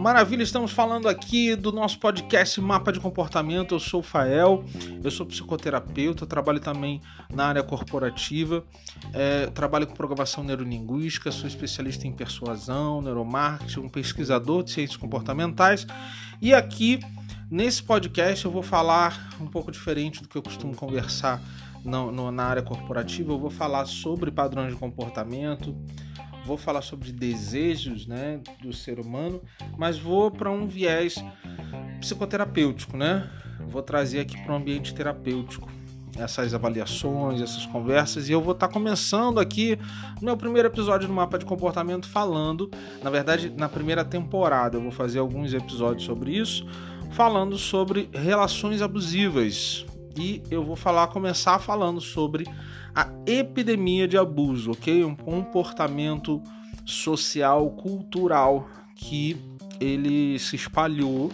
Maravilha, estamos falando aqui do nosso podcast Mapa de Comportamento. Eu sou o Fael, eu sou psicoterapeuta, trabalho também na área corporativa, é, trabalho com programação neurolinguística, sou especialista em persuasão, neuromarketing, um pesquisador de ciências comportamentais. E aqui, nesse podcast, eu vou falar um pouco diferente do que eu costumo conversar no, na área corporativa. Eu vou falar sobre padrões de comportamento vou falar sobre desejos né, do ser humano, mas vou para um viés psicoterapêutico, né? Vou trazer aqui para um ambiente terapêutico essas avaliações, essas conversas, e eu vou estar tá começando aqui no meu primeiro episódio do Mapa de Comportamento falando, na verdade, na primeira temporada, eu vou fazer alguns episódios sobre isso, falando sobre relações abusivas. E eu vou falar, começar falando sobre a epidemia de abuso, ok? Um comportamento social, cultural que ele se espalhou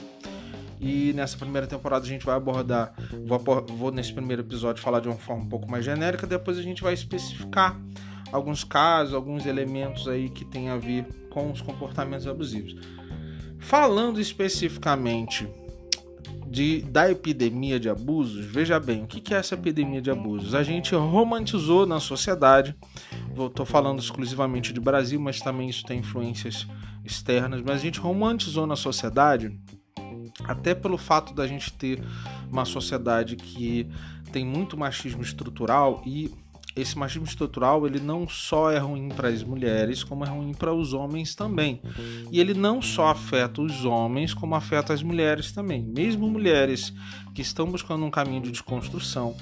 e nessa primeira temporada a gente vai abordar, vou, vou, nesse primeiro episódio falar de uma forma um pouco mais genérica, depois a gente vai especificar alguns casos, alguns elementos aí que tem a ver com os comportamentos abusivos. Falando especificamente de, da epidemia de abusos, veja bem, o que é essa epidemia de abusos? A gente romantizou na sociedade, estou falando exclusivamente de Brasil, mas também isso tem influências externas, mas a gente romantizou na sociedade, até pelo fato da gente ter uma sociedade que tem muito machismo estrutural e esse machismo estrutural ele não só é ruim para as mulheres, como é ruim para os homens também. E ele não só afeta os homens, como afeta as mulheres também. Mesmo mulheres que estão buscando um caminho de desconstrução,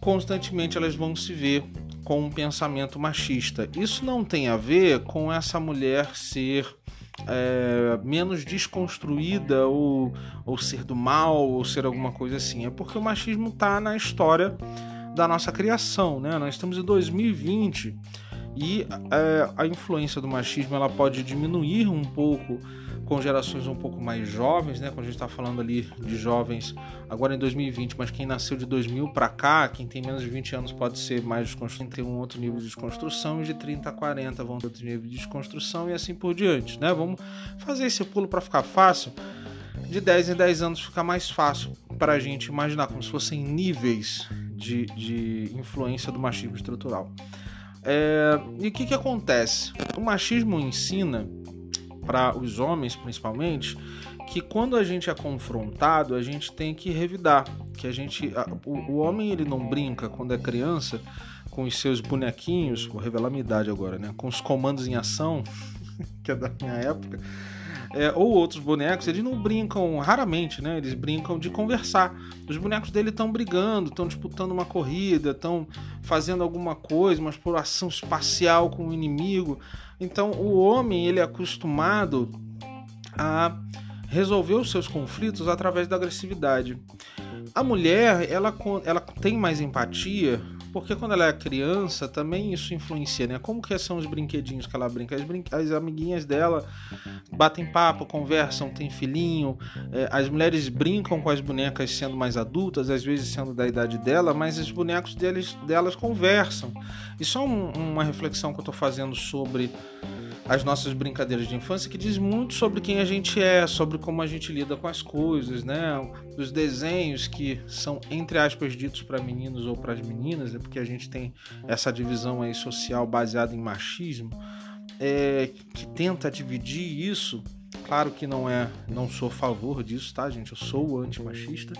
constantemente elas vão se ver com um pensamento machista. Isso não tem a ver com essa mulher ser é, menos desconstruída ou, ou ser do mal ou ser alguma coisa assim. É porque o machismo está na história da nossa criação, né? Nós estamos em 2020 e é, a influência do machismo ela pode diminuir um pouco com gerações um pouco mais jovens, né? Quando a gente está falando ali de jovens agora em 2020, mas quem nasceu de 2000 para cá, quem tem menos de 20 anos pode ser mais desconstruído, tem um outro nível de desconstrução, e de 30 a 40 vão ter outro nível de desconstrução e assim por diante, né? Vamos fazer esse pulo para ficar fácil. De 10 em 10 anos fica mais fácil para a gente imaginar como se fossem níveis de, de influência do machismo estrutural. É, e o que, que acontece? O machismo ensina para os homens, principalmente, que quando a gente é confrontado, a gente tem que revidar. Que a gente, a, o, o, homem ele não brinca quando é criança com os seus bonequinhos, vou revelar minha idade agora, né? Com os comandos em ação, que é da minha época é, ou outros bonecos, eles não brincam, raramente, né? Eles brincam de conversar. Os bonecos dele estão brigando, estão disputando uma corrida, estão fazendo alguma coisa, uma exploração espacial com o inimigo. Então, o homem, ele é acostumado a resolver os seus conflitos através da agressividade. A mulher, ela, ela tem mais empatia porque quando ela é criança, também isso influencia, né? Como que são os brinquedinhos que ela brinca? As, brin... as amiguinhas dela batem papo, conversam, tem filhinho. É, as mulheres brincam com as bonecas sendo mais adultas, às vezes sendo da idade dela, mas os bonecos deles, delas conversam. Isso é um, uma reflexão que eu estou fazendo sobre as nossas brincadeiras de infância que diz muito sobre quem a gente é, sobre como a gente lida com as coisas, né? Os desenhos que são entre aspas ditos para meninos ou para as meninas, né? porque a gente tem essa divisão aí social baseada em machismo, é, que tenta dividir isso. Claro que não é, não sou a favor disso, tá, gente? Eu sou antimachista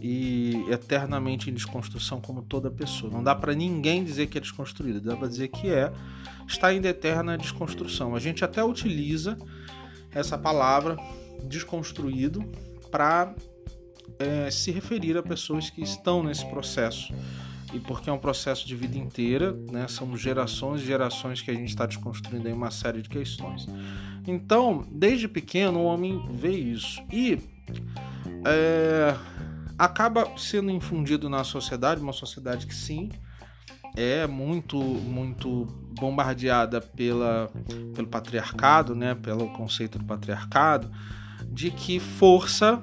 e eternamente em desconstrução como toda pessoa. Não dá para ninguém dizer que é desconstruído, dá para dizer que é está em eterna desconstrução. A gente até utiliza essa palavra desconstruído para é, se referir a pessoas que estão nesse processo. E porque é um processo de vida inteira, né? são gerações e gerações que a gente está desconstruindo em uma série de questões. Então, desde pequeno, o homem vê isso. E é, acaba sendo infundido na sociedade, uma sociedade que sim, é muito muito bombardeada pela, pelo patriarcado, né, pelo conceito do patriarcado, de que força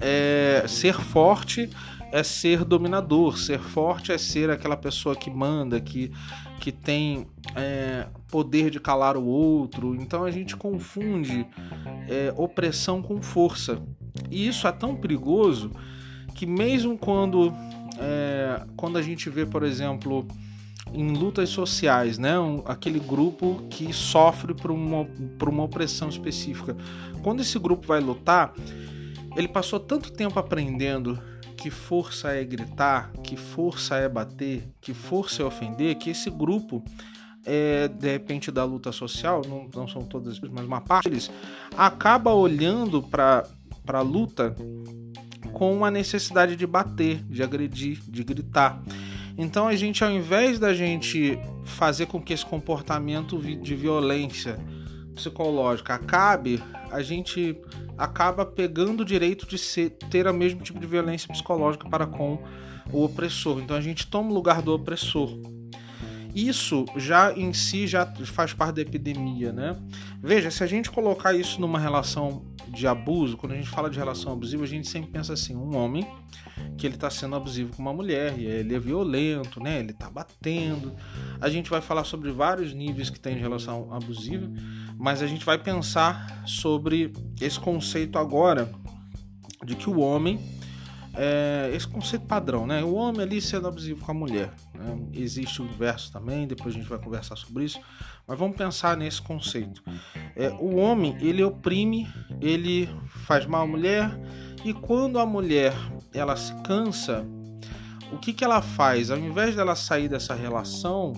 é, ser forte é ser dominador, ser forte é ser aquela pessoa que manda, que, que tem é, poder de calar o outro. Então a gente confunde é, opressão com força. E isso é tão perigoso que mesmo quando, é, quando a gente vê, por exemplo, em lutas sociais, né? Um, aquele grupo que sofre por uma, por uma opressão específica. Quando esse grupo vai lutar, ele passou tanto tempo aprendendo que força é gritar, que força é bater, que força é ofender, que esse grupo, é, de repente, da luta social, não, não são todas, mas uma parte deles, acaba olhando para a luta com a necessidade de bater, de agredir, de gritar. Então a gente, ao invés da gente fazer com que esse comportamento de violência psicológica acabe, a gente acaba pegando o direito de ser, ter o mesmo tipo de violência psicológica para com o opressor. Então a gente toma o lugar do opressor. Isso já em si já faz parte da epidemia, né? Veja, se a gente colocar isso numa relação de abuso, quando a gente fala de relação abusiva, a gente sempre pensa assim, um homem que ele está sendo abusivo com uma mulher, e ele é violento, né? Ele está batendo. A gente vai falar sobre vários níveis que tem de relação abusiva, mas a gente vai pensar sobre esse conceito agora de que o homem é, esse conceito padrão, né? O homem ali sendo abusivo com a mulher. Né? Existe o inverso também, depois a gente vai conversar sobre isso. Mas vamos pensar nesse conceito. É, o homem, ele oprime, ele faz mal à mulher, e quando a mulher ela se cansa, o que, que ela faz? Ao invés dela sair dessa relação,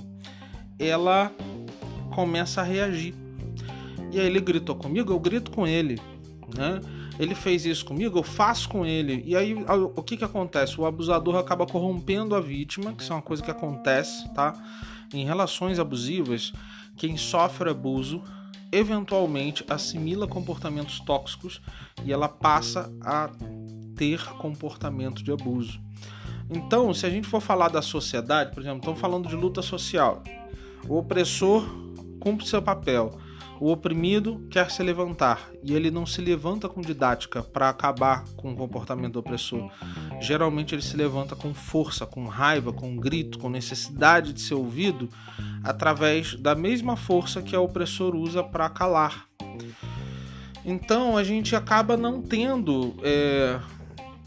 ela começa a reagir. E aí ele gritou comigo, eu grito com ele, né? ele fez isso comigo, eu faço com ele. E aí o que que acontece? O abusador acaba corrompendo a vítima, que isso é uma coisa que acontece, tá? Em relações abusivas, quem sofre abuso eventualmente assimila comportamentos tóxicos e ela passa a ter comportamento de abuso. Então, se a gente for falar da sociedade, por exemplo, estamos falando de luta social. O opressor cumpre seu papel o oprimido quer se levantar e ele não se levanta com didática para acabar com o comportamento do opressor. Geralmente ele se levanta com força, com raiva, com grito, com necessidade de ser ouvido através da mesma força que o opressor usa para calar. Então a gente acaba não tendo é,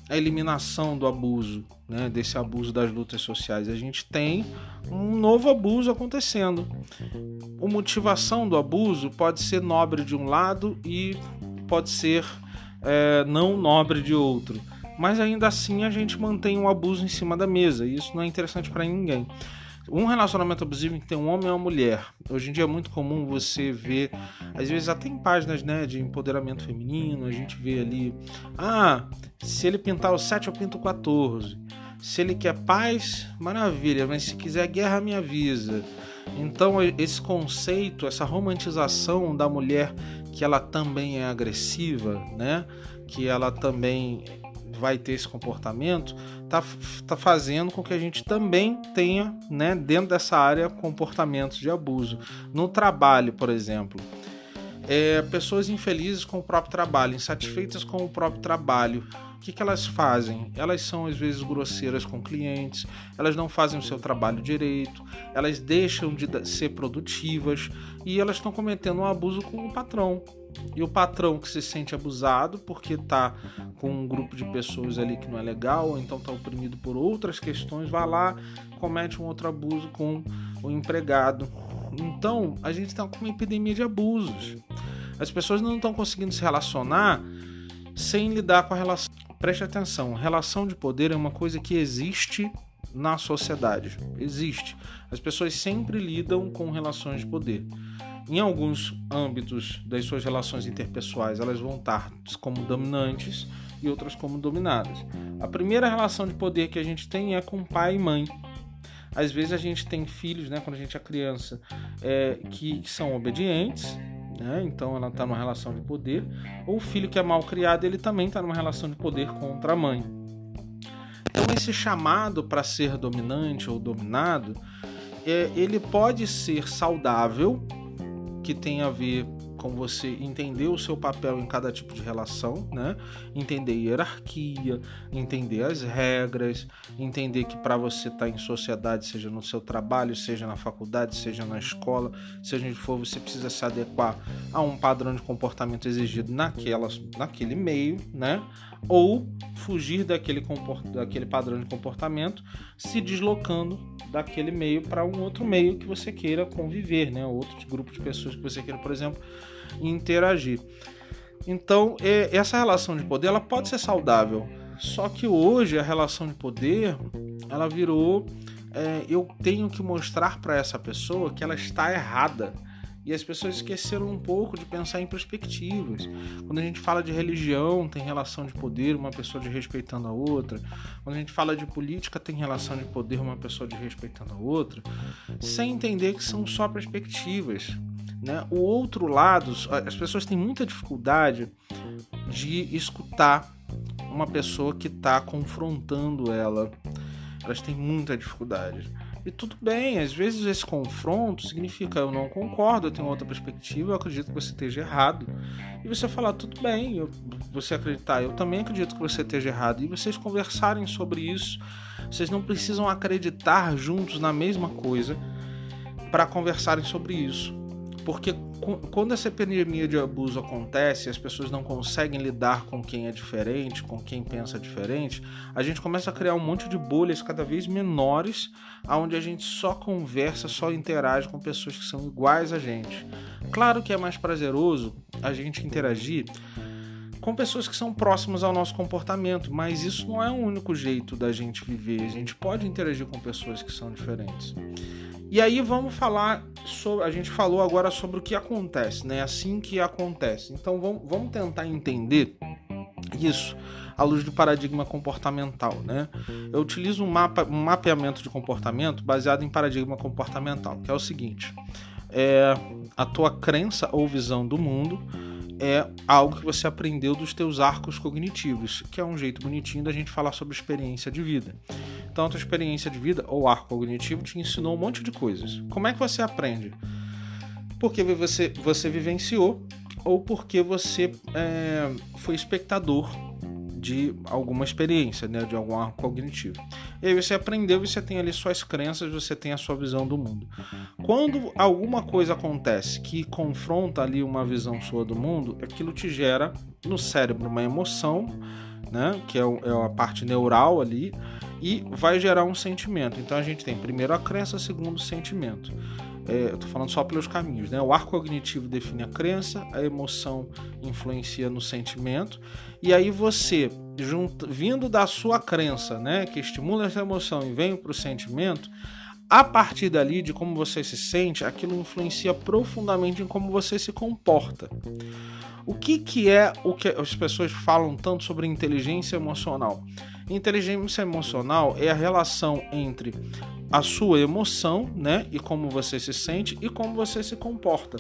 a eliminação do abuso, né, desse abuso das lutas sociais. A gente tem um novo abuso acontecendo. A motivação do abuso pode ser nobre de um lado e pode ser é, não nobre de outro. Mas ainda assim a gente mantém um abuso em cima da mesa. E isso não é interessante para ninguém. Um relacionamento abusivo em que tem um homem e uma mulher. Hoje em dia é muito comum você ver, às vezes até em páginas né, de empoderamento feminino, a gente vê ali, ah, se ele pintar o 7, eu pinto o 14. Se ele quer paz, maravilha, mas se quiser guerra, me avisa. Então, esse conceito, essa romantização da mulher que ela também é agressiva, né? Que ela também vai ter esse comportamento, tá, tá fazendo com que a gente também tenha, né, dentro dessa área, comportamentos de abuso. No trabalho, por exemplo, é, pessoas infelizes com o próprio trabalho, insatisfeitas com o próprio trabalho, que, que elas fazem? Elas são às vezes grosseiras com clientes, elas não fazem o seu trabalho direito, elas deixam de ser produtivas e elas estão cometendo um abuso com o patrão. E o patrão que se sente abusado porque está com um grupo de pessoas ali que não é legal, ou então está oprimido por outras questões, vai lá, comete um outro abuso com o empregado. Então a gente está com uma epidemia de abusos. As pessoas não estão conseguindo se relacionar sem lidar com a relação. Preste atenção, relação de poder é uma coisa que existe na sociedade. Existe. As pessoas sempre lidam com relações de poder. Em alguns âmbitos das suas relações interpessoais, elas vão estar como dominantes e outras como dominadas. A primeira relação de poder que a gente tem é com pai e mãe. Às vezes a gente tem filhos, né, quando a gente é criança, é, que são obedientes né? Então ela está numa relação de poder. Ou o filho que é mal criado, ele também está numa relação de poder contra a mãe. Então esse chamado para ser dominante ou dominado, é, ele pode ser saudável, que tem a ver com você entender o seu papel em cada tipo de relação, né? Entender hierarquia, entender as regras, entender que para você estar tá em sociedade, seja no seu trabalho, seja na faculdade, seja na escola, seja onde for, você precisa se adequar a um padrão de comportamento exigido naquela, naquele meio, né? Ou fugir daquele, daquele padrão de comportamento, se deslocando daquele meio para um outro meio que você queira conviver, né? Outro grupo de pessoas que você queira, por exemplo, interagir. Então, essa relação de poder ela pode ser saudável, só que hoje a relação de poder ela virou é, eu tenho que mostrar para essa pessoa que ela está errada. E as pessoas esqueceram um pouco de pensar em perspectivas. Quando a gente fala de religião, tem relação de poder, uma pessoa de respeitando a outra. Quando a gente fala de política, tem relação de poder, uma pessoa de respeitando a outra. Sem entender que são só perspectivas. Né? O outro lado, as pessoas têm muita dificuldade de escutar uma pessoa que está confrontando ela. Elas têm muita dificuldade. E tudo bem, às vezes esse confronto significa eu não concordo, eu tenho outra perspectiva, eu acredito que você esteja errado. E você falar, tudo bem, eu, você acreditar, eu também acredito que você esteja errado. E vocês conversarem sobre isso. Vocês não precisam acreditar juntos na mesma coisa para conversarem sobre isso. Porque quando essa epidemia de abuso acontece, as pessoas não conseguem lidar com quem é diferente, com quem pensa diferente, a gente começa a criar um monte de bolhas cada vez menores, onde a gente só conversa, só interage com pessoas que são iguais a gente. Claro que é mais prazeroso a gente interagir com pessoas que são próximas ao nosso comportamento, mas isso não é o único jeito da gente viver. A gente pode interagir com pessoas que são diferentes. E aí vamos falar sobre. A gente falou agora sobre o que acontece, né? Assim que acontece. Então vamos, vamos tentar entender isso à luz do paradigma comportamental, né? Eu utilizo um, mapa, um mapeamento de comportamento baseado em paradigma comportamental, que é o seguinte: é a tua crença ou visão do mundo é algo que você aprendeu dos teus arcos cognitivos, que é um jeito bonitinho da gente falar sobre experiência de vida. Então, a tua experiência de vida ou arco cognitivo te ensinou um monte de coisas. Como é que você aprende? Porque você, você vivenciou ou porque você é, foi espectador de alguma experiência, né, de algum arco cognitivo. E aí você aprendeu e você tem ali suas crenças, você tem a sua visão do mundo. Quando alguma coisa acontece que confronta ali uma visão sua do mundo, aquilo te gera no cérebro uma emoção, né, que é, é a parte neural ali, e vai gerar um sentimento. Então a gente tem primeiro a crença, segundo o sentimento. É, eu estou falando só pelos caminhos, né? O arco cognitivo define a crença, a emoção influencia no sentimento, e aí você, junto, vindo da sua crença, né, que estimula essa emoção e vem para o sentimento, a partir dali, de como você se sente, aquilo influencia profundamente em como você se comporta. O que, que é o que as pessoas falam tanto sobre inteligência emocional? Inteligência emocional é a relação entre a sua emoção, né, e como você se sente e como você se comporta.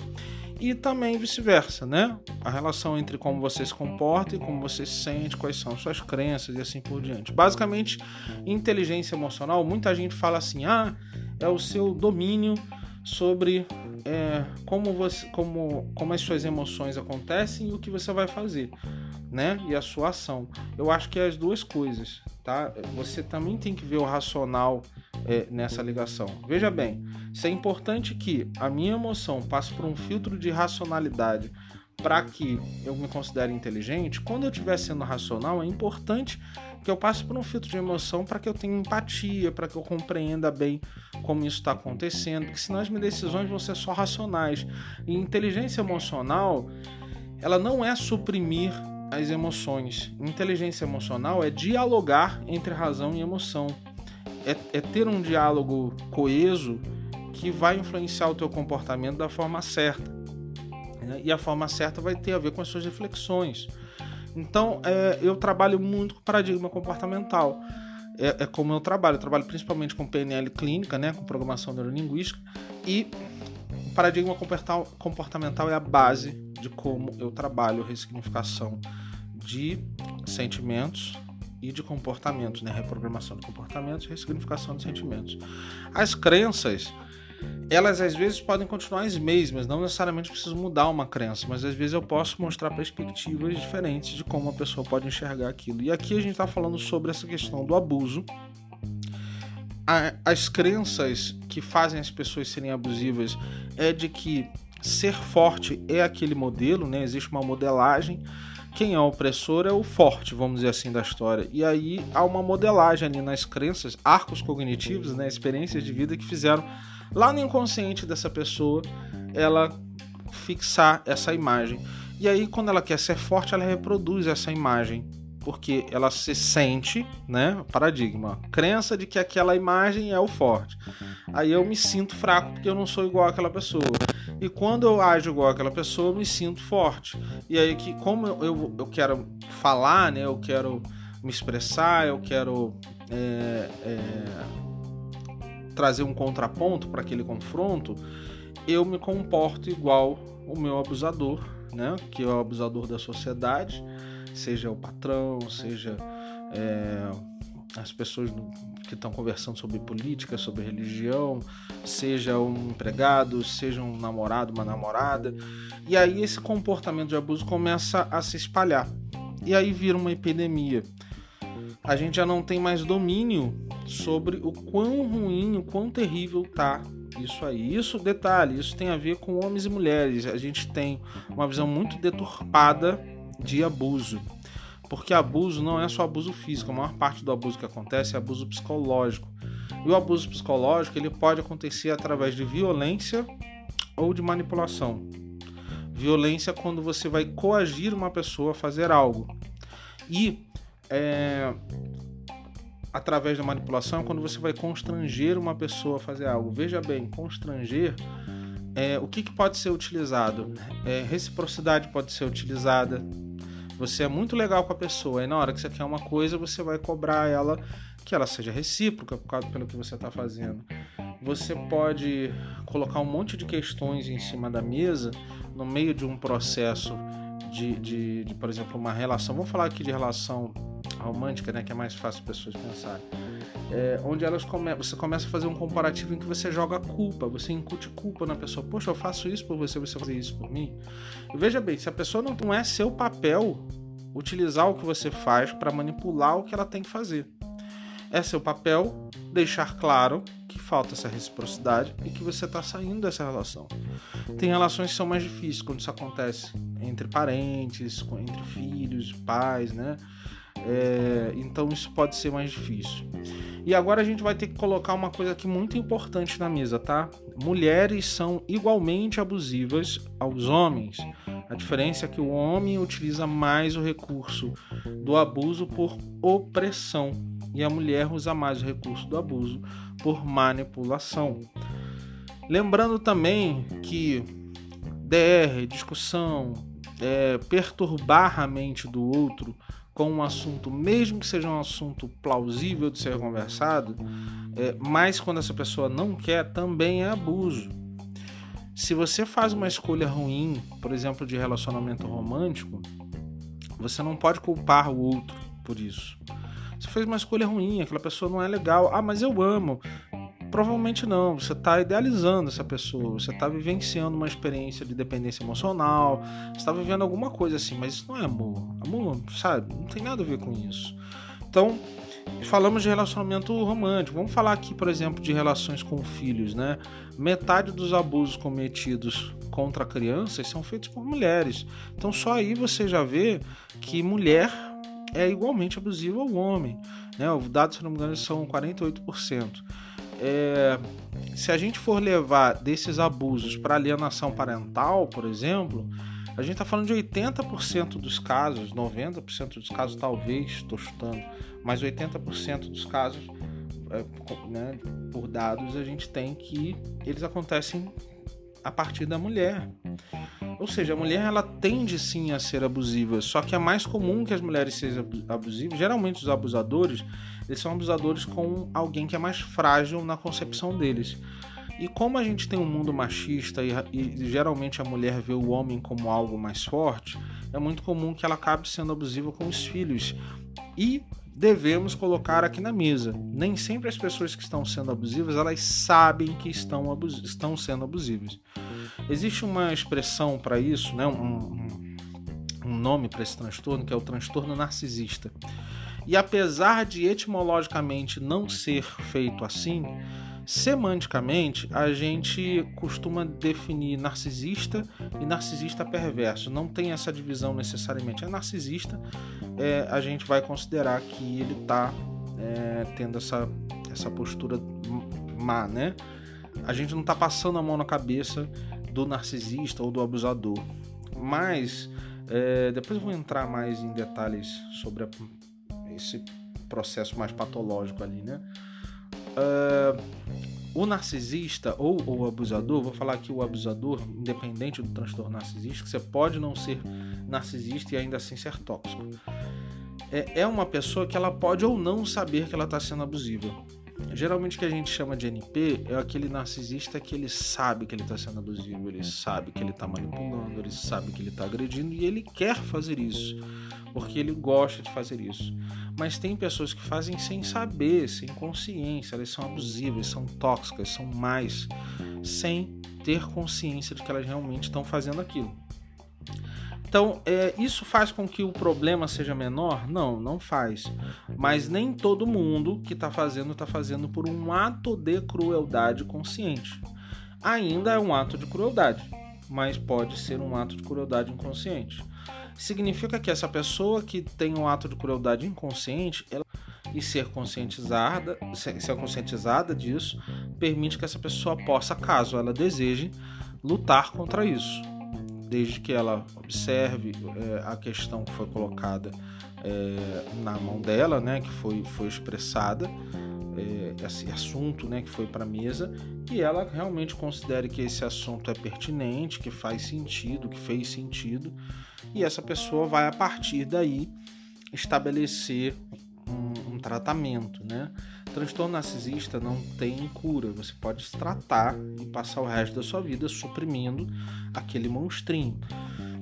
E também vice-versa, né? A relação entre como você se comporta e como você se sente, quais são suas crenças e assim por diante. Basicamente, inteligência emocional, muita gente fala assim: "Ah, é o seu domínio sobre é, como, você, como, como as suas emoções acontecem e o que você vai fazer, né? E a sua ação. Eu acho que é as duas coisas, tá? Você também tem que ver o racional é, nessa ligação. Veja bem, isso é importante que a minha emoção passe por um filtro de racionalidade para que eu me considere inteligente. Quando eu estiver sendo racional, é importante que eu passe por um filtro de emoção para que eu tenha empatia, para que eu compreenda bem como isso está acontecendo, porque senão as minhas decisões vão ser só racionais. E inteligência emocional, ela não é suprimir as emoções. Inteligência emocional é dialogar entre razão e emoção. É, é ter um diálogo coeso que vai influenciar o teu comportamento da forma certa. Né? E a forma certa vai ter a ver com as suas reflexões. Então, é, eu trabalho muito com paradigma comportamental. É, é, como eu trabalho. Eu trabalho principalmente com PNL clínica, né, com programação neurolinguística, e o paradigma comportamental é a base de como eu trabalho ressignificação de sentimentos e de comportamentos, né? reprogramação de comportamentos e ressignificação de sentimentos. As crenças elas às vezes podem continuar as mesmas, não necessariamente preciso mudar uma crença, mas às vezes eu posso mostrar perspectivas diferentes de como a pessoa pode enxergar aquilo. E aqui a gente está falando sobre essa questão do abuso. As crenças que fazem as pessoas serem abusivas é de que ser forte é aquele modelo, né? Existe uma modelagem. Quem é o opressor é o forte, vamos dizer assim, da história. E aí há uma modelagem ali nas crenças, arcos cognitivos, né? Experiências de vida que fizeram lá no inconsciente dessa pessoa, ela fixar essa imagem. E aí, quando ela quer ser forte, ela reproduz essa imagem. Porque ela se sente, né? Paradigma. Crença de que aquela imagem é o forte. Aí eu me sinto fraco porque eu não sou igual àquela pessoa. E quando eu ajo igual àquela pessoa, eu me sinto forte. E aí, que como eu, eu, eu quero falar, né? Eu quero me expressar, eu quero. É, é, trazer um contraponto para aquele confronto, eu me comporto igual o meu abusador, né? Que é o abusador da sociedade, seja o patrão, seja é, as pessoas que estão conversando sobre política, sobre religião, seja um empregado, seja um namorado, uma namorada. E aí esse comportamento de abuso começa a se espalhar. E aí vira uma epidemia a gente já não tem mais domínio sobre o quão ruim, o quão terrível tá isso aí. Isso, detalhe, isso tem a ver com homens e mulheres. A gente tem uma visão muito deturpada de abuso. Porque abuso não é só abuso físico, a maior parte do abuso que acontece é abuso psicológico. E o abuso psicológico ele pode acontecer através de violência ou de manipulação. Violência é quando você vai coagir uma pessoa a fazer algo. E é, através da manipulação quando você vai constranger uma pessoa a fazer algo. Veja bem, constranger, é, o que, que pode ser utilizado? É, reciprocidade pode ser utilizada. Você é muito legal com a pessoa, e na hora que você quer uma coisa, você vai cobrar ela que ela seja recíproca por causa pelo que você está fazendo. Você pode colocar um monte de questões em cima da mesa no meio de um processo de, de, de por exemplo, uma relação. Vamos falar aqui de relação romântica, né, que é mais fácil as pessoas pensarem, é, onde elas come você começa a fazer um comparativo em que você joga culpa, você incute culpa na pessoa. Poxa, eu faço isso por você, você fazer isso por mim. Veja bem, se a pessoa não, não é seu papel utilizar o que você faz para manipular o que ela tem que fazer. É seu papel deixar claro que falta essa reciprocidade e que você está saindo dessa relação. Tem relações que são mais difíceis quando isso acontece entre parentes, entre filhos, pais, né? É, então isso pode ser mais difícil. E agora a gente vai ter que colocar uma coisa aqui muito importante na mesa, tá? Mulheres são igualmente abusivas aos homens. A diferença é que o homem utiliza mais o recurso do abuso por opressão e a mulher usa mais o recurso do abuso por manipulação. Lembrando também que DR, discussão, é, perturbar a mente do outro com um assunto, mesmo que seja um assunto plausível de ser conversado, é, mas quando essa pessoa não quer, também é abuso. Se você faz uma escolha ruim, por exemplo, de relacionamento romântico, você não pode culpar o outro por isso. Você fez uma escolha ruim, aquela pessoa não é legal. Ah, mas eu amo. Provavelmente não, você está idealizando essa pessoa, você está vivenciando uma experiência de dependência emocional, você está vivendo alguma coisa assim, mas isso não é amor. Amor, sabe, não tem nada a ver com isso. Então, falamos de relacionamento romântico. Vamos falar aqui, por exemplo, de relações com filhos, né? Metade dos abusos cometidos contra crianças são feitos por mulheres. Então, só aí você já vê que mulher é igualmente abusiva ao homem. Né? Os dados, se não me engano, são 48% é, se a gente for levar desses abusos para alienação parental, por exemplo, a gente está falando de 80% dos casos, 90% dos casos talvez, estou chutando, mas 80% dos casos, é, né, por dados, a gente tem que eles acontecem a partir da mulher. Ou seja, a mulher ela tende sim a ser abusiva, só que é mais comum que as mulheres sejam abusivas. Geralmente os abusadores, eles são abusadores com alguém que é mais frágil na concepção deles. E como a gente tem um mundo machista e, e, geralmente a mulher vê o homem como algo mais forte, é muito comum que ela acabe sendo abusiva com os filhos. E devemos colocar aqui na mesa. Nem sempre as pessoas que estão sendo abusivas elas sabem que estão, abus estão sendo abusivas. Existe uma expressão para isso, né? um, um nome para esse transtorno que é o transtorno narcisista. E apesar de etimologicamente não ser feito assim, semanticamente a gente costuma definir narcisista e narcisista perverso. Não tem essa divisão necessariamente. É narcisista, é, a gente vai considerar que ele está é, tendo essa, essa postura má, né? A gente não está passando a mão na cabeça do narcisista ou do abusador. Mas é, depois eu vou entrar mais em detalhes sobre a esse processo mais patológico ali, né? Uh, o narcisista ou o abusador, vou falar aqui o abusador, independente do transtorno narcisista, você pode não ser narcisista e ainda assim ser tóxico. É, é uma pessoa que ela pode ou não saber que ela está sendo abusiva. Geralmente o que a gente chama de NP é aquele narcisista que ele sabe que ele está sendo abusivo, ele sabe que ele está manipulando, ele sabe que ele está agredindo e ele quer fazer isso, porque ele gosta de fazer isso. Mas tem pessoas que fazem sem saber, sem consciência, elas são abusivas, são tóxicas, são mais, sem ter consciência de que elas realmente estão fazendo aquilo. Então, é, isso faz com que o problema seja menor? Não, não faz. Mas nem todo mundo que está fazendo está fazendo por um ato de crueldade consciente. Ainda é um ato de crueldade, mas pode ser um ato de crueldade inconsciente. Significa que essa pessoa que tem um ato de crueldade inconsciente, ela e ser conscientizada, ser conscientizada disso, permite que essa pessoa possa, caso ela deseje, lutar contra isso. Desde que ela observe é, a questão que foi colocada é, na mão dela, né, que foi, foi expressada, é, esse assunto né, que foi para a mesa, e ela realmente considere que esse assunto é pertinente, que faz sentido, que fez sentido, e essa pessoa vai a partir daí estabelecer um, um tratamento, né? Transtorno narcisista não tem cura. Você pode se tratar e passar o resto da sua vida suprimindo aquele monstrinho.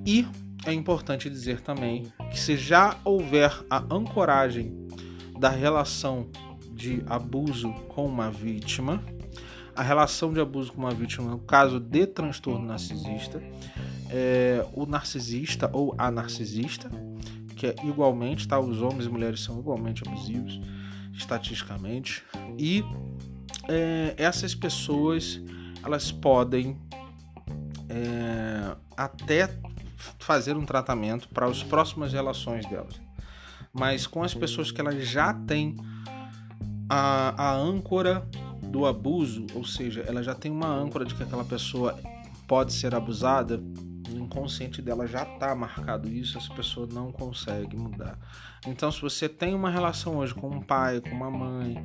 E é importante dizer também que se já houver a ancoragem da relação de abuso com uma vítima, a relação de abuso com uma vítima no caso de transtorno narcisista, é, o narcisista ou a narcisista, que é igualmente, tá? Os homens e mulheres são igualmente abusivos estatisticamente, e é, essas pessoas elas podem é, até fazer um tratamento para as próximas relações delas. Mas com as pessoas que elas já têm a, a âncora do abuso, ou seja, ela já tem uma âncora de que aquela pessoa pode ser abusada, no inconsciente dela já está marcado isso, essa pessoa não consegue mudar. Então, se você tem uma relação hoje com um pai, com uma mãe,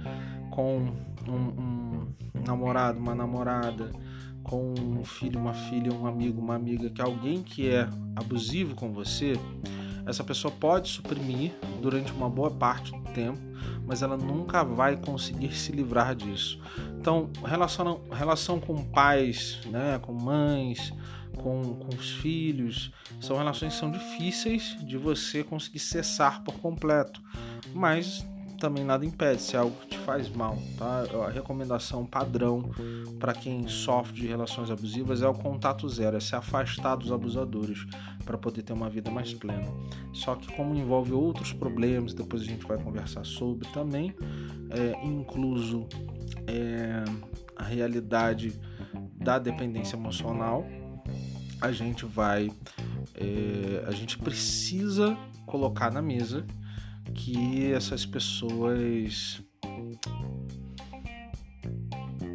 com um, um namorado, uma namorada, com um filho, uma filha, um amigo, uma amiga, que alguém que é abusivo com você, essa pessoa pode suprimir durante uma boa parte do tempo, mas ela nunca vai conseguir se livrar disso. Então, relação, relação com pais, né, com mães, com, com os filhos, são relações que são difíceis de você conseguir cessar por completo, mas também nada impede se é algo que te faz mal, tá? A recomendação padrão para quem sofre de relações abusivas é o contato zero, é se afastar dos abusadores para poder ter uma vida mais plena. Só que como envolve outros problemas, depois a gente vai conversar sobre também, é, incluso é, a realidade da dependência emocional, a gente vai, é, a gente precisa colocar na mesa que essas pessoas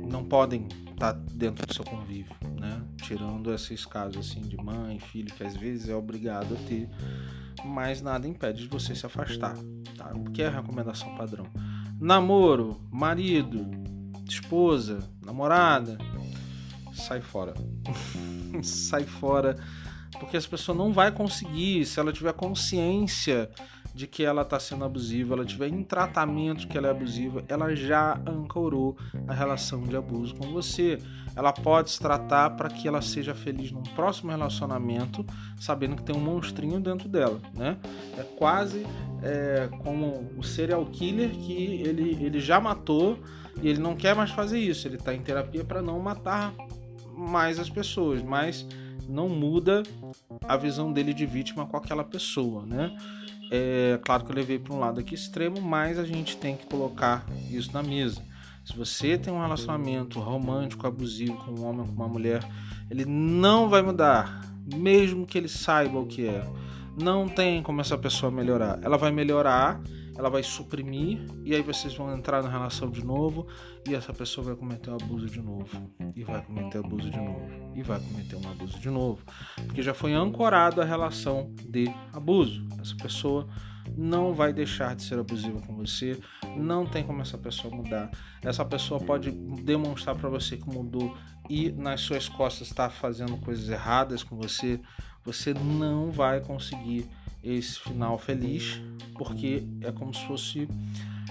não podem estar dentro do seu convívio, né? Tirando esses casos assim de mãe, filho, que às vezes é obrigado a ter, mas nada impede de você se afastar, tá? Porque é a recomendação padrão. Namoro, marido, esposa, namorada, sai fora. sai fora, porque essa pessoa não vai conseguir, se ela tiver consciência de que ela está sendo abusiva, ela tiver em tratamento que ela é abusiva, ela já ancorou a relação de abuso com você. Ela pode se tratar para que ela seja feliz num próximo relacionamento, sabendo que tem um monstrinho dentro dela, né? É quase é, como o serial killer que ele, ele já matou e ele não quer mais fazer isso. Ele está em terapia para não matar mais as pessoas, mas não muda a visão dele de vítima com aquela pessoa, né? É claro que eu levei para um lado aqui extremo, mas a gente tem que colocar isso na mesa. Se você tem um relacionamento romântico, abusivo com um homem com uma mulher, ele não vai mudar, mesmo que ele saiba o que é. Não tem como essa pessoa melhorar. Ela vai melhorar ela vai suprimir e aí vocês vão entrar na relação de novo e essa pessoa vai cometer um abuso de novo e vai cometer abuso de novo e vai cometer um abuso de novo, porque já foi ancorado a relação de abuso. Essa pessoa não vai deixar de ser abusiva com você, não tem como essa pessoa mudar. Essa pessoa pode demonstrar para você que mudou e nas suas costas está fazendo coisas erradas com você, você não vai conseguir esse final feliz, porque é como se fosse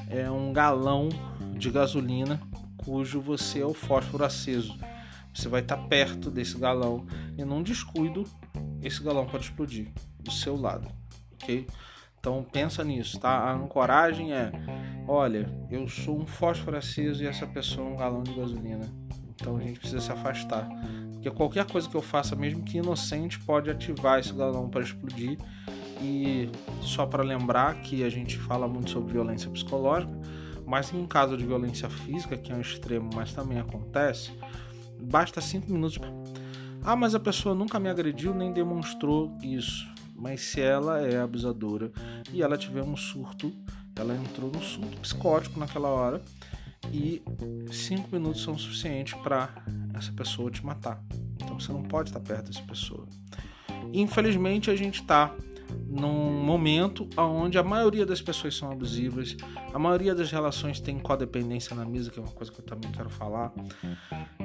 é, um galão de gasolina cujo você é o fósforo aceso. Você vai estar perto desse galão e num descuido esse galão pode explodir do seu lado, ok? Então pensa nisso, tá? A ancoragem é, olha, eu sou um fósforo aceso e essa pessoa é um galão de gasolina. Então a gente precisa se afastar, porque qualquer coisa que eu faça, mesmo que inocente, pode ativar esse galão para explodir e só para lembrar que a gente fala muito sobre violência psicológica, mas em caso de violência física, que é um extremo, mas também acontece, basta cinco minutos. Ah, mas a pessoa nunca me agrediu nem demonstrou isso. Mas se ela é abusadora e ela tiver um surto, ela entrou no surto psicótico naquela hora e cinco minutos são suficientes para essa pessoa te matar. Então você não pode estar perto dessa pessoa. Infelizmente a gente está num momento onde a maioria das pessoas são abusivas, a maioria das relações tem codependência na mesa, que é uma coisa que eu também quero falar,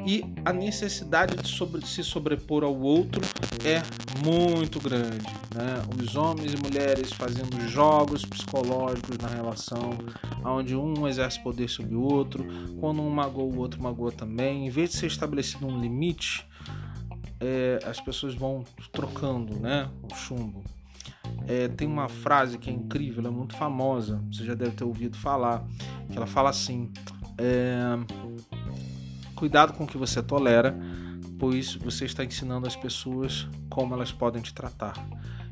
e a necessidade de, sobre, se sobrepor ao outro é muito grande. Né? Os homens e mulheres fazendo jogos psicológicos na relação, onde um exerce poder sobre o outro, quando um magoa, o outro magoa também. Em vez de ser estabelecido um limite, é, as pessoas vão trocando né, o chumbo. É, tem uma frase que é incrível, ela é muito famosa, você já deve ter ouvido falar, que ela fala assim: é, cuidado com o que você tolera, pois você está ensinando as pessoas como elas podem te tratar.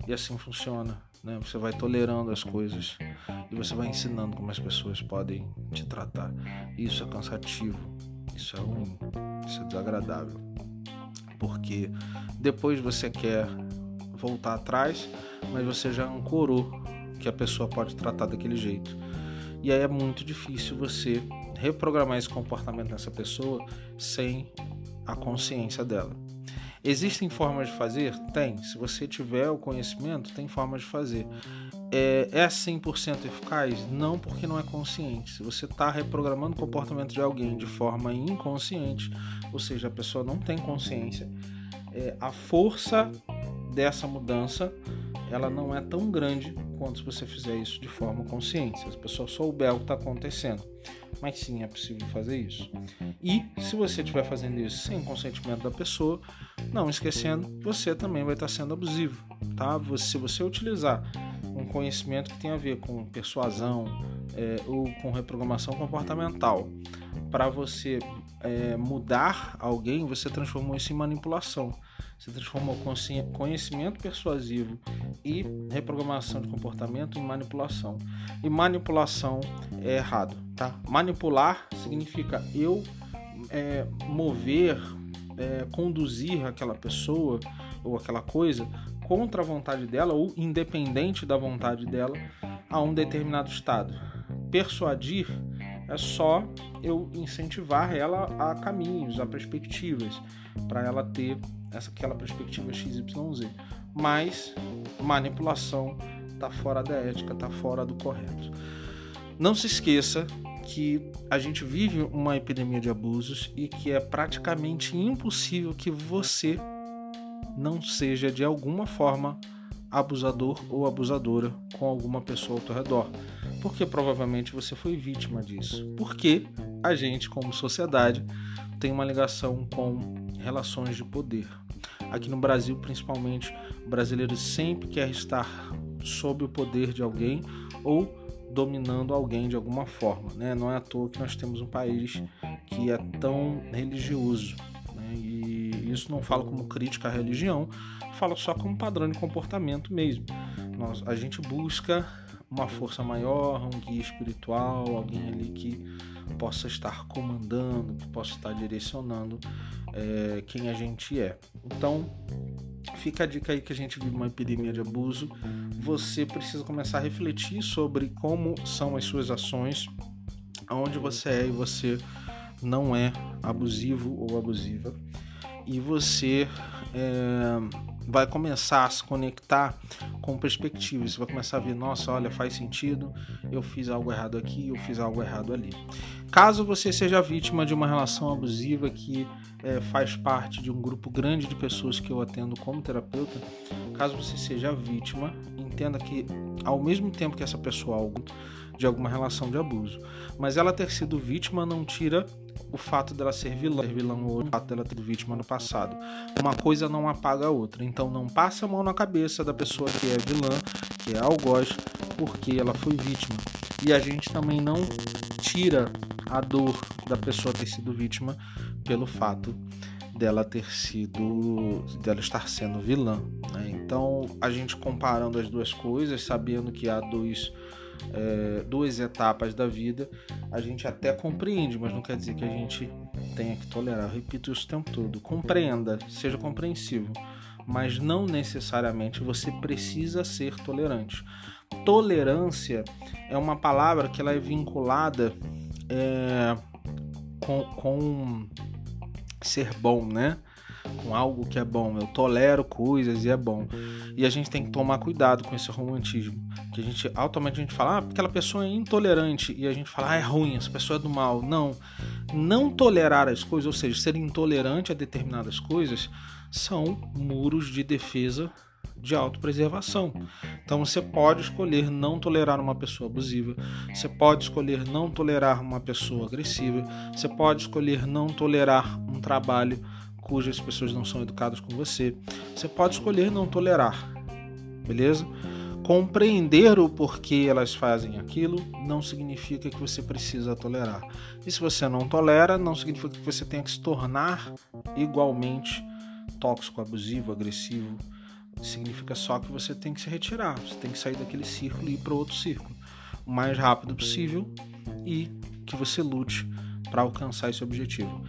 E assim funciona, né? Você vai tolerando as coisas e você vai ensinando como as pessoas podem te tratar. Isso é cansativo, isso é ruim, isso é desagradável, porque depois você quer voltar atrás mas você já ancorou que a pessoa pode tratar daquele jeito. E aí é muito difícil você reprogramar esse comportamento nessa pessoa sem a consciência dela. Existem formas de fazer? Tem. Se você tiver o conhecimento, tem formas de fazer. É, é 100% eficaz? Não, porque não é consciente. Se você está reprogramando o comportamento de alguém de forma inconsciente, ou seja, a pessoa não tem consciência, é, a força dessa mudança ela não é tão grande quanto se você fizer isso de forma consciente, se as pessoas souber o que está acontecendo. Mas sim, é possível fazer isso. E se você estiver fazendo isso sem consentimento da pessoa, não esquecendo, você também vai estar sendo abusivo, tá? Se você utilizar um conhecimento que tem a ver com persuasão é, ou com reprogramação comportamental para você é, mudar alguém, você transformou isso em manipulação. Você transformou conhecimento persuasivo e reprogramação de comportamento em manipulação. E manipulação é errado, tá? Manipular significa eu é, mover, é, conduzir aquela pessoa ou aquela coisa contra a vontade dela ou independente da vontade dela a um determinado estado. Persuadir é só eu incentivar ela a caminhos, a perspectivas, para ela ter essa aquela perspectiva XYZ. Mas manipulação está fora da ética, está fora do correto. Não se esqueça que a gente vive uma epidemia de abusos e que é praticamente impossível que você não seja de alguma forma abusador ou abusadora com alguma pessoa ao teu redor. Porque provavelmente você foi vítima disso. Porque a gente, como sociedade, tem uma ligação com relações de poder. Aqui no Brasil, principalmente, o brasileiro sempre quer estar sob o poder de alguém ou dominando alguém de alguma forma. Né? Não é à toa que nós temos um país que é tão religioso. Isso não falo como crítica à religião, falo só como padrão de comportamento mesmo. Nós, a gente busca uma força maior, um guia espiritual, alguém ali que possa estar comandando, que possa estar direcionando é, quem a gente é. Então, fica a dica aí que a gente vive uma epidemia de abuso. Você precisa começar a refletir sobre como são as suas ações, aonde você é e você não é abusivo ou abusiva. E você é, vai começar a se conectar com perspectivas. Você vai começar a ver, nossa, olha, faz sentido, eu fiz algo errado aqui, eu fiz algo errado ali. Caso você seja vítima de uma relação abusiva que é, faz parte de um grupo grande de pessoas que eu atendo como terapeuta, caso você seja vítima, entenda que ao mesmo tempo que essa pessoa algo de alguma relação de abuso, mas ela ter sido vítima não tira o fato dela ser vilã, ser vilã ou o fato dela ter sido vítima no passado. Uma coisa não apaga a outra. Então não passe a mão na cabeça da pessoa que é vilã, que é algoz, porque ela foi vítima. E a gente também não tira a dor da pessoa ter sido vítima pelo fato dela ter sido dela estar sendo vilã né? então a gente comparando as duas coisas sabendo que há dois é, duas etapas da vida, a gente até compreende, mas não quer dizer que a gente tenha que tolerar. Eu repito isso o tempo todo. Compreenda, seja compreensivo, mas não necessariamente você precisa ser tolerante. Tolerância é uma palavra que ela é vinculada é, com, com ser bom, né? Com algo que é bom. Eu tolero coisas e é bom. E a gente tem que tomar cuidado com esse romantismo. Que a gente automaticamente a gente fala, ah, aquela pessoa é intolerante. E a gente fala, ah, é ruim, essa pessoa é do mal. Não. Não tolerar as coisas, ou seja, ser intolerante a determinadas coisas, são muros de defesa de autopreservação. Então você pode escolher não tolerar uma pessoa abusiva, você pode escolher não tolerar uma pessoa agressiva, você pode escolher não tolerar um trabalho cujas pessoas não são educadas com você. Você pode escolher não tolerar, beleza? Compreender o porquê elas fazem aquilo não significa que você precisa tolerar. E se você não tolera, não significa que você tenha que se tornar igualmente tóxico, abusivo, agressivo. Significa só que você tem que se retirar, você tem que sair daquele círculo e ir para outro círculo o mais rápido possível e que você lute para alcançar esse objetivo.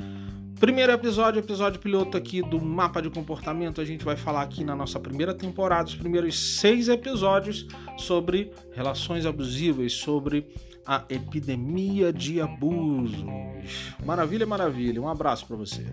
Primeiro episódio, episódio piloto aqui do mapa de comportamento. A gente vai falar aqui na nossa primeira temporada, os primeiros seis episódios sobre relações abusivas, sobre a epidemia de abusos. Maravilha, maravilha. Um abraço para você.